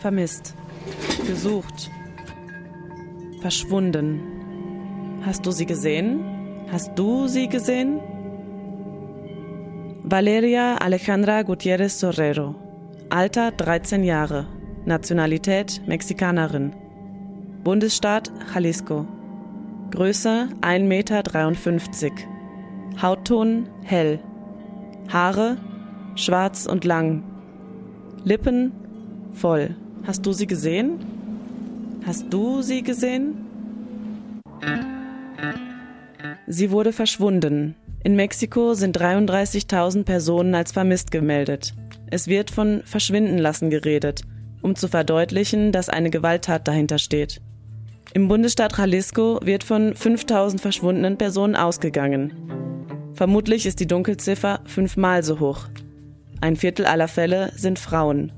Vermisst. Gesucht. Verschwunden. Hast du sie gesehen? Hast du sie gesehen? Valeria Alejandra Gutierrez Sorrero. Alter 13 Jahre. Nationalität Mexikanerin. Bundesstaat Jalisco. Größe 1,53 Meter. Hautton hell. Haare schwarz und lang. Lippen voll. Hast du sie gesehen? Hast du sie gesehen? Sie wurde verschwunden. In Mexiko sind 33.000 Personen als vermisst gemeldet. Es wird von Verschwinden lassen geredet, um zu verdeutlichen, dass eine Gewalttat dahinter steht. Im Bundesstaat Jalisco wird von 5000 verschwundenen Personen ausgegangen. Vermutlich ist die Dunkelziffer fünfmal so hoch. Ein Viertel aller Fälle sind Frauen.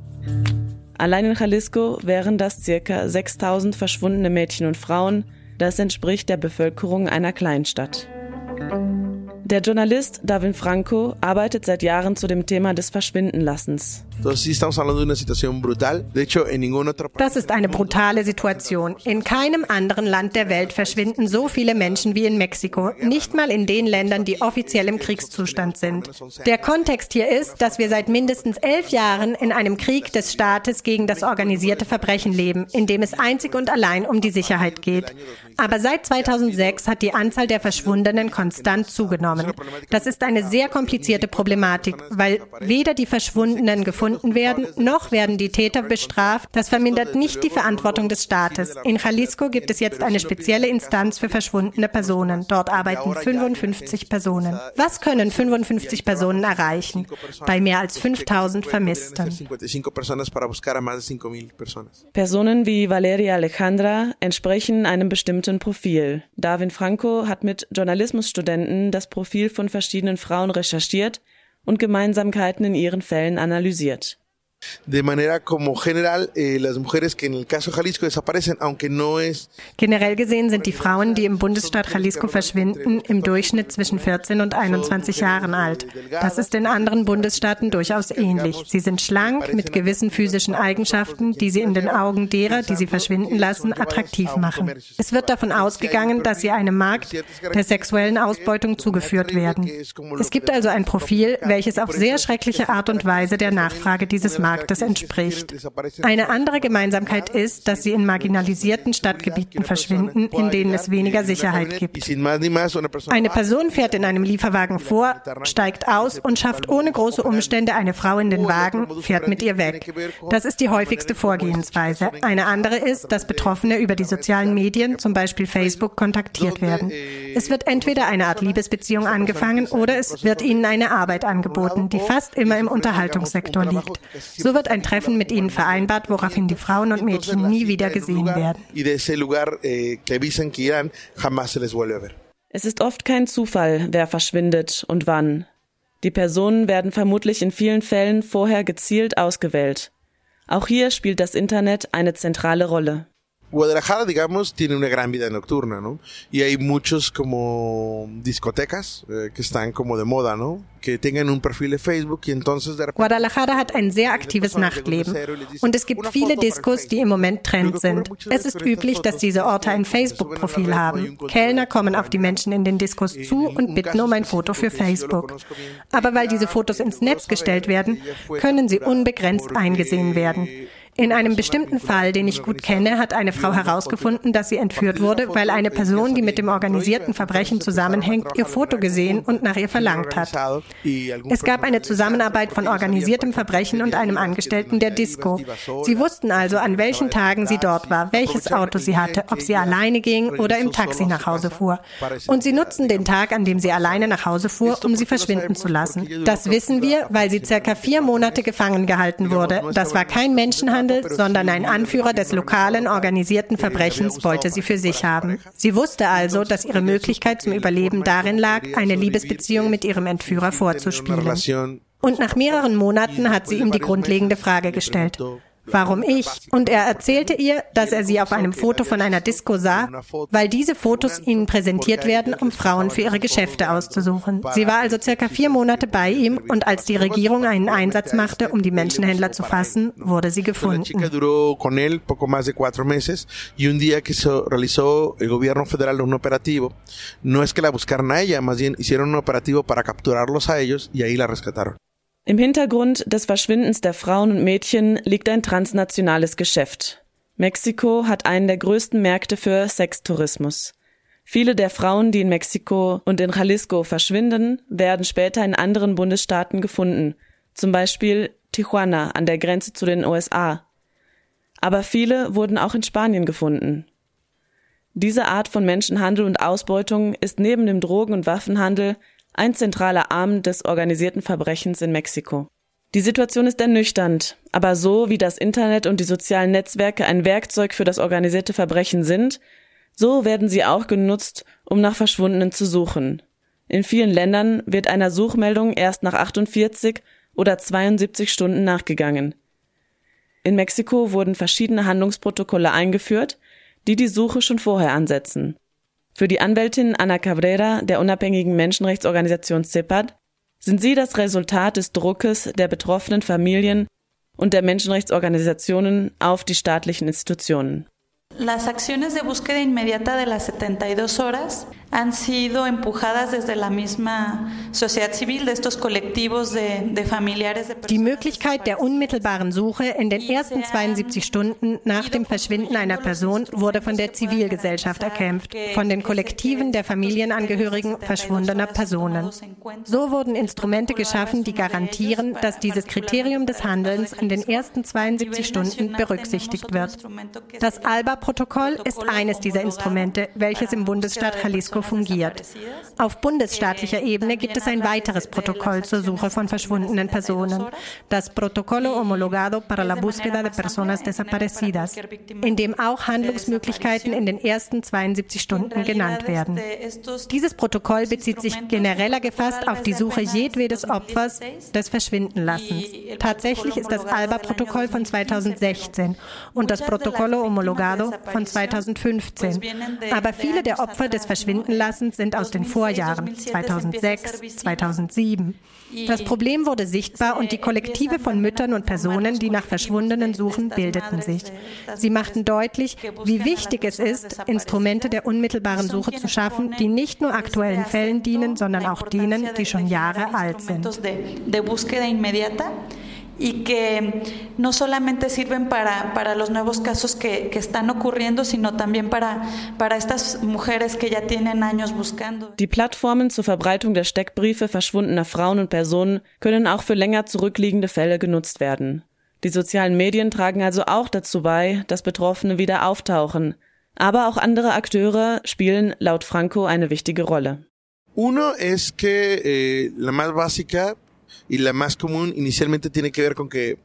Allein in Jalisco wären das circa 6000 verschwundene Mädchen und Frauen, das entspricht der Bevölkerung einer Kleinstadt. Der Journalist Davin Franco arbeitet seit Jahren zu dem Thema des Verschwindenlassens. Das ist eine brutale Situation. In keinem anderen Land der Welt verschwinden so viele Menschen wie in Mexiko, nicht mal in den Ländern, die offiziell im Kriegszustand sind. Der Kontext hier ist, dass wir seit mindestens elf Jahren in einem Krieg des Staates gegen das organisierte Verbrechen leben, in dem es einzig und allein um die Sicherheit geht. Aber seit 2006 hat die Anzahl der Verschwundenen konstant zugenommen. Das ist eine sehr komplizierte Problematik, weil weder die Verschwundenen gefunden werden, noch werden die Täter bestraft. Das vermindert nicht die Verantwortung des Staates. In Jalisco gibt es jetzt eine spezielle Instanz für verschwundene Personen. Dort arbeiten 55 Personen. Was können 55 Personen erreichen bei mehr als 5000 Vermissten? Personen wie Valeria Alejandra entsprechen einem bestimmten Profil. Darwin Franco hat mit Journalismusstudenten das Profil von verschiedenen Frauen recherchiert und Gemeinsamkeiten in ihren Fällen analysiert. De manera como general eh, las mujeres que en el caso Jalisco desaparecen, aunque no es. Generell gesehen sind die Frauen, die im Bundesstaat Jalisco verschwinden, im Durchschnitt zwischen 14 und 21 Jahren alt. Das ist in anderen Bundesstaaten durchaus ähnlich. Sie sind schlank mit gewissen physischen Eigenschaften, die sie in den Augen derer, die sie verschwinden lassen, attraktiv machen. Es wird davon ausgegangen, dass sie einem Markt der sexuellen Ausbeutung zugeführt werden. Es gibt also ein Profil, welches auf sehr schreckliche Art und Weise der Nachfrage dieses Marktes Marktes entspricht. Eine andere Gemeinsamkeit ist, dass sie in marginalisierten Stadtgebieten verschwinden, in denen es weniger Sicherheit gibt. Eine Person fährt in einem Lieferwagen vor, steigt aus und schafft ohne große Umstände eine Frau in den Wagen, fährt mit ihr weg. Das ist die häufigste Vorgehensweise. Eine andere ist, dass Betroffene über die sozialen Medien, zum Beispiel Facebook, kontaktiert werden. Es wird entweder eine Art Liebesbeziehung angefangen oder es wird ihnen eine Arbeit angeboten, die fast immer im Unterhaltungssektor liegt. So wird ein Treffen mit ihnen vereinbart, woraufhin die Frauen und Mädchen nie wieder gesehen werden. Eh, es ist oft kein Zufall, wer verschwindet und wann. Die Personen werden vermutlich in vielen Fällen vorher gezielt ausgewählt. Auch hier spielt das Internet eine zentrale Rolle. Guadalajara, digamos, tiene una gran vida nocturna, ¿no? Y hay muchos como discotecas eh, que están como de moda, ¿no? Que tengan un perfil de Facebook y entonces de Guadalajara hat ein sehr aktives Nachtleben und es gibt viele Diskos, die im Moment Trend sind. Es ist üblich, dass diese Orte ein Facebook-Profil haben. Kellner kommen auf die Menschen in den Diskos zu und bitten um ein Foto für Facebook. Aber weil diese Fotos ins Netz gestellt werden, können sie unbegrenzt eingesehen werden. In einem bestimmten Fall, den ich gut kenne, hat eine Frau herausgefunden, dass sie entführt wurde, weil eine Person, die mit dem organisierten Verbrechen zusammenhängt, ihr Foto gesehen und nach ihr verlangt hat. Es gab eine Zusammenarbeit von organisiertem Verbrechen und einem Angestellten der Disco. Sie wussten also, an welchen Tagen sie dort war, welches Auto sie hatte, ob sie alleine ging oder im Taxi nach Hause fuhr. Und sie nutzten den Tag, an dem sie alleine nach Hause fuhr, um sie verschwinden zu lassen. Das wissen wir, weil sie circa vier Monate gefangen gehalten wurde. Das war kein Menschenhandel gehandelt, sondern ein Anführer des lokalen organisierten Verbrechens wollte sie für sich haben. Sie wusste also, dass ihre Möglichkeit zum Überleben darin lag, eine Liebesbeziehung mit ihrem Entführer vorzuspielen. Und nach mehreren Monaten hat sie ihm die grundlegende Frage gestellt. Warum ich? Und er erzählte ihr, dass er sie auf einem Foto von einer Disco sah, weil diese Fotos ihnen präsentiert werden, um Frauen für ihre Geschäfte auszusuchen. Sie war also circa vier Monate bei ihm und als die Regierung einen Einsatz machte, um die Menschenhändler zu fassen, wurde sie gefunden. no. Im Hintergrund des Verschwindens der Frauen und Mädchen liegt ein transnationales Geschäft. Mexiko hat einen der größten Märkte für Sextourismus. Viele der Frauen, die in Mexiko und in Jalisco verschwinden, werden später in anderen Bundesstaaten gefunden, zum Beispiel Tijuana an der Grenze zu den USA. Aber viele wurden auch in Spanien gefunden. Diese Art von Menschenhandel und Ausbeutung ist neben dem Drogen- und Waffenhandel ein zentraler Arm des organisierten Verbrechens in Mexiko. Die Situation ist ernüchternd, aber so wie das Internet und die sozialen Netzwerke ein Werkzeug für das organisierte Verbrechen sind, so werden sie auch genutzt, um nach Verschwundenen zu suchen. In vielen Ländern wird einer Suchmeldung erst nach 48 oder 72 Stunden nachgegangen. In Mexiko wurden verschiedene Handlungsprotokolle eingeführt, die die Suche schon vorher ansetzen. Für die Anwältin Ana Cabrera der unabhängigen Menschenrechtsorganisation CEPAD sind sie das Resultat des Druckes der betroffenen Familien und der Menschenrechtsorganisationen auf die staatlichen Institutionen. Las acciones de búsqueda inmediata de las 72 horas han sido empujadas desde la misma sociedad civil de estos colectivos de, de familiares de Die Möglichkeit der unmittelbaren Suche in den ersten 72 Stunden nach dem Verschwinden einer Person wurde von der Zivilgesellschaft erkämpft, von den Kollektiven der Familienangehörigen verschwundener Personen. So wurden Instrumente geschaffen, die garantieren, dass dieses Kriterium des Handelns in den ersten 72 Stunden berücksichtigt wird. Das ALBA-Protokoll ist eines dieser Instrumente, welches im Bundesstaat Jalisco fungiert. Auf bundesstaatlicher Ebene gibt es ein weiteres Protokoll zur Suche von verschwundenen Personen, das Protocolo Homologado para la Búsqueda de Personas Desaparecidas, in dem auch Handlungsmöglichkeiten in den ersten 72 Stunden genannt werden. Dieses Protokoll bezieht sich genereller gefasst auf die Suche jedwedes Opfers des Verschwindenlassens. Tatsächlich ist das ALBA-Protokoll von 2016 und das Protocolo Homologado von 2015. Aber viele der Opfer des Verschwindenlassens lassen, sind aus den Vorjahren 2006, 2007. Das Problem wurde sichtbar und die Kollektive von Müttern und Personen, die nach Verschwundenen suchen, bildeten sich. Sie machten deutlich, wie wichtig es ist, Instrumente der unmittelbaren Suche zu schaffen, die nicht nur aktuellen Fällen dienen, sondern auch denen, die schon Jahre alt sind y que no solamente sirven para, para los nuevos casos que, que están ocurriendo, sino también para, para estas mujeres que ya tienen años buscando. Die Plattformen zur Verbreitung der Steckbriefe verschwundener Frauen und Personen können auch für länger zurückliegende Fälle genutzt werden. Die sozialen Medien tragen also auch dazu bei, dass Betroffene wieder auftauchen. Aber auch andere Akteure spielen laut Franco eine wichtige Rolle. Uno es que eh, la más básica y la más común inicialmente tiene que ver con que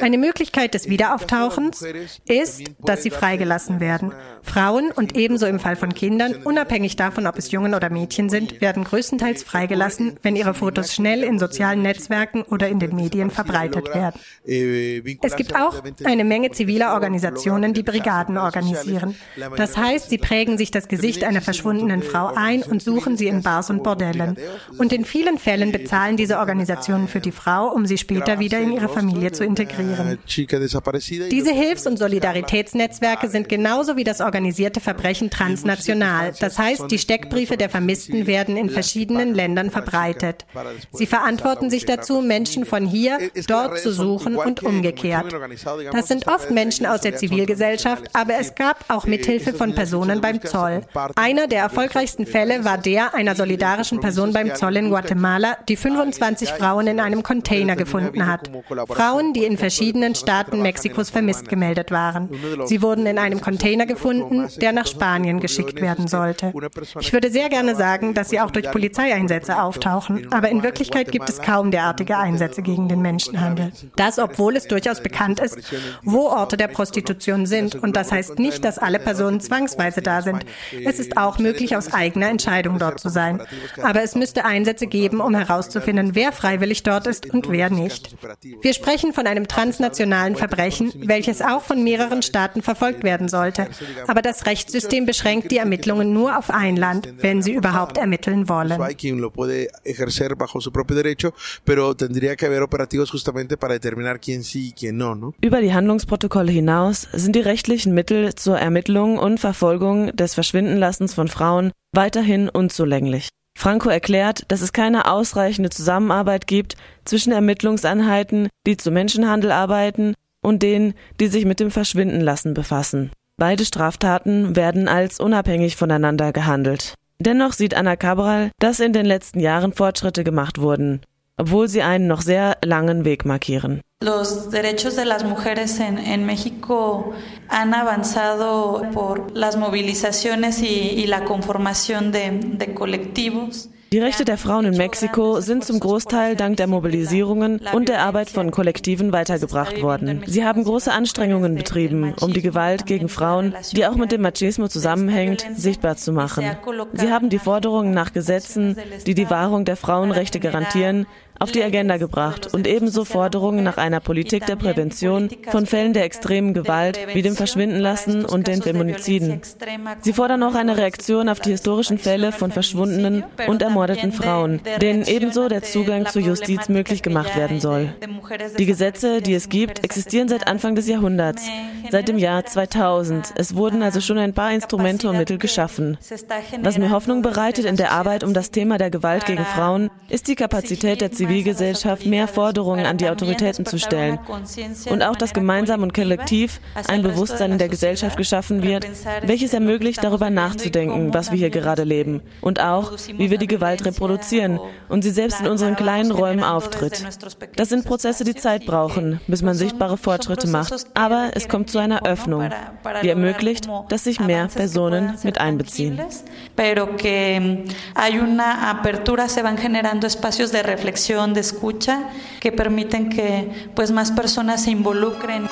Eine Möglichkeit des Wiederauftauchens ist, dass sie freigelassen werden. Frauen und ebenso im Fall von Kindern, unabhängig davon, ob es Jungen oder Mädchen sind, werden größtenteils freigelassen, wenn ihre Fotos schnell in sozialen Netzwerken oder in den Medien verbreitet werden. Eh, es gibt auch eine Menge ziviler Organisationen, die Brigaden organisieren. Das heißt, sie prägen sich das Gesicht einer verschwundenen Frau ein und suchen sie in Bars und Bordellen. Und in vielen Fällen bezahlen diese Organisationen für die Frau, um sie später wieder in ihre Familie zu integrieren. Diese Hilfs- und Solidaritätsnetzwerke sind genauso wie das organisierte Verbrechen transnational. Das heißt, die Steckbriefe der Vermissten werden in verschiedenen Ländern verbreitet. Sie verantworten sich dazu, Menschen von hier dort zu suchen und umgekehrt. Das sind oft Menschen aus der Zivilgesellschaft, aber es gab auch Mithilfe von Personen beim Zoll. Einer der erfolgreichsten Fälle war der einer solidarischen Person beim Zoll in Guatemala, die 25 Frauen in einem Container gefunden hat. Frauen, die in verschiedenen Staaten Mexikos vermisst gemeldet waren. Sie wurden in einem Container gefunden, der nach Spanien geschickt werden sollte. Ich würde sehr gerne sagen, dass sie auch durch Polizeieinsätze auftauchen, aber in Wirklichkeit gibt es kaum derartige Einsätze gegen den Menschenhandel. Das, obwohl es durchaus bekannt ist, wo Orte der Prostitution sind. Und das heißt nicht, dass alle Personen zwangsweise da sind. Es ist auch möglich, aus eigener Entscheidung dort zu sein. Aber es müsste Einsätze geben, um herauszufinden, wer freiwillig dort ist und wer nicht. Wir sprechen von einem transnationalen Verbrechen, welches auch von mehreren Staaten verfolgt werden sollte. Aber das Rechtssystem beschränkt die Ermittlungen nur auf ein Land, wenn sie überhaupt ermitteln wollen. Über die Handlungsprotokolle hinaus sind die rechtlichen Mittel zur Ermittlung und Verfolgung des Verschwindenlassens von Frauen weiterhin unzulänglich. Franco erklärt, dass es keine ausreichende Zusammenarbeit gibt zwischen Ermittlungseinheiten, die zu Menschenhandel arbeiten, und denen, die sich mit dem Verschwindenlassen befassen. Beide Straftaten werden als unabhängig voneinander gehandelt. Dennoch sieht Anna Cabral, dass in den letzten Jahren Fortschritte gemacht wurden, obwohl sie einen noch sehr langen Weg markieren. Los derechos de las mujeres en, en México han avanzado por las movilizaciones y, y la conformación de, de colectivos. Die Rechte der Frauen in Mexiko sind zum Großteil dank der Mobilisierungen und der Arbeit von Kollektiven weitergebracht worden. Sie haben große Anstrengungen betrieben, um die Gewalt gegen Frauen, die auch mit dem Machismo zusammenhängt, sichtbar zu machen. Sie haben die Forderungen nach Gesetzen, die die Wahrung der Frauenrechte garantieren, auf die Agenda gebracht und ebenso Forderungen nach einer Politik der Prävention von Fällen der extremen Gewalt wie dem Verschwindenlassen und den Feminiziden. Sie fordern auch eine Reaktion auf die historischen Fälle von verschwundenen und ermordeten Frauen, denen ebenso der Zugang zur Justiz möglich gemacht werden soll. Die Gesetze, die es gibt, existieren seit Anfang des Jahrhunderts, seit dem Jahr 2000. Es wurden also schon ein paar Instrumente und Mittel geschaffen. Was mir Hoffnung bereitet in der Arbeit um das Thema der Gewalt gegen Frauen, ist die Kapazität der Zivilgesellschaft Zivilgesellschaft mehr Forderungen an die Autoritäten zu stellen und auch, dass gemeinsam und kollektiv ein Bewusstsein in der Gesellschaft geschaffen wird, welches ermöglicht, darüber nachzudenken, was wir hier gerade leben und auch, wie wir die Gewalt reproduzieren und sie selbst in unseren kleinen Räumen auftritt. Das sind Prozesse, die Zeit brauchen, bis man sichtbare Fortschritte macht, aber es kommt zu einer Öffnung, die ermöglicht, dass sich mehr Personen mit einbeziehen. Pero que hay una apertura, se van generando espacios de reflexión de escucha que permiten que pues más personas se involucren.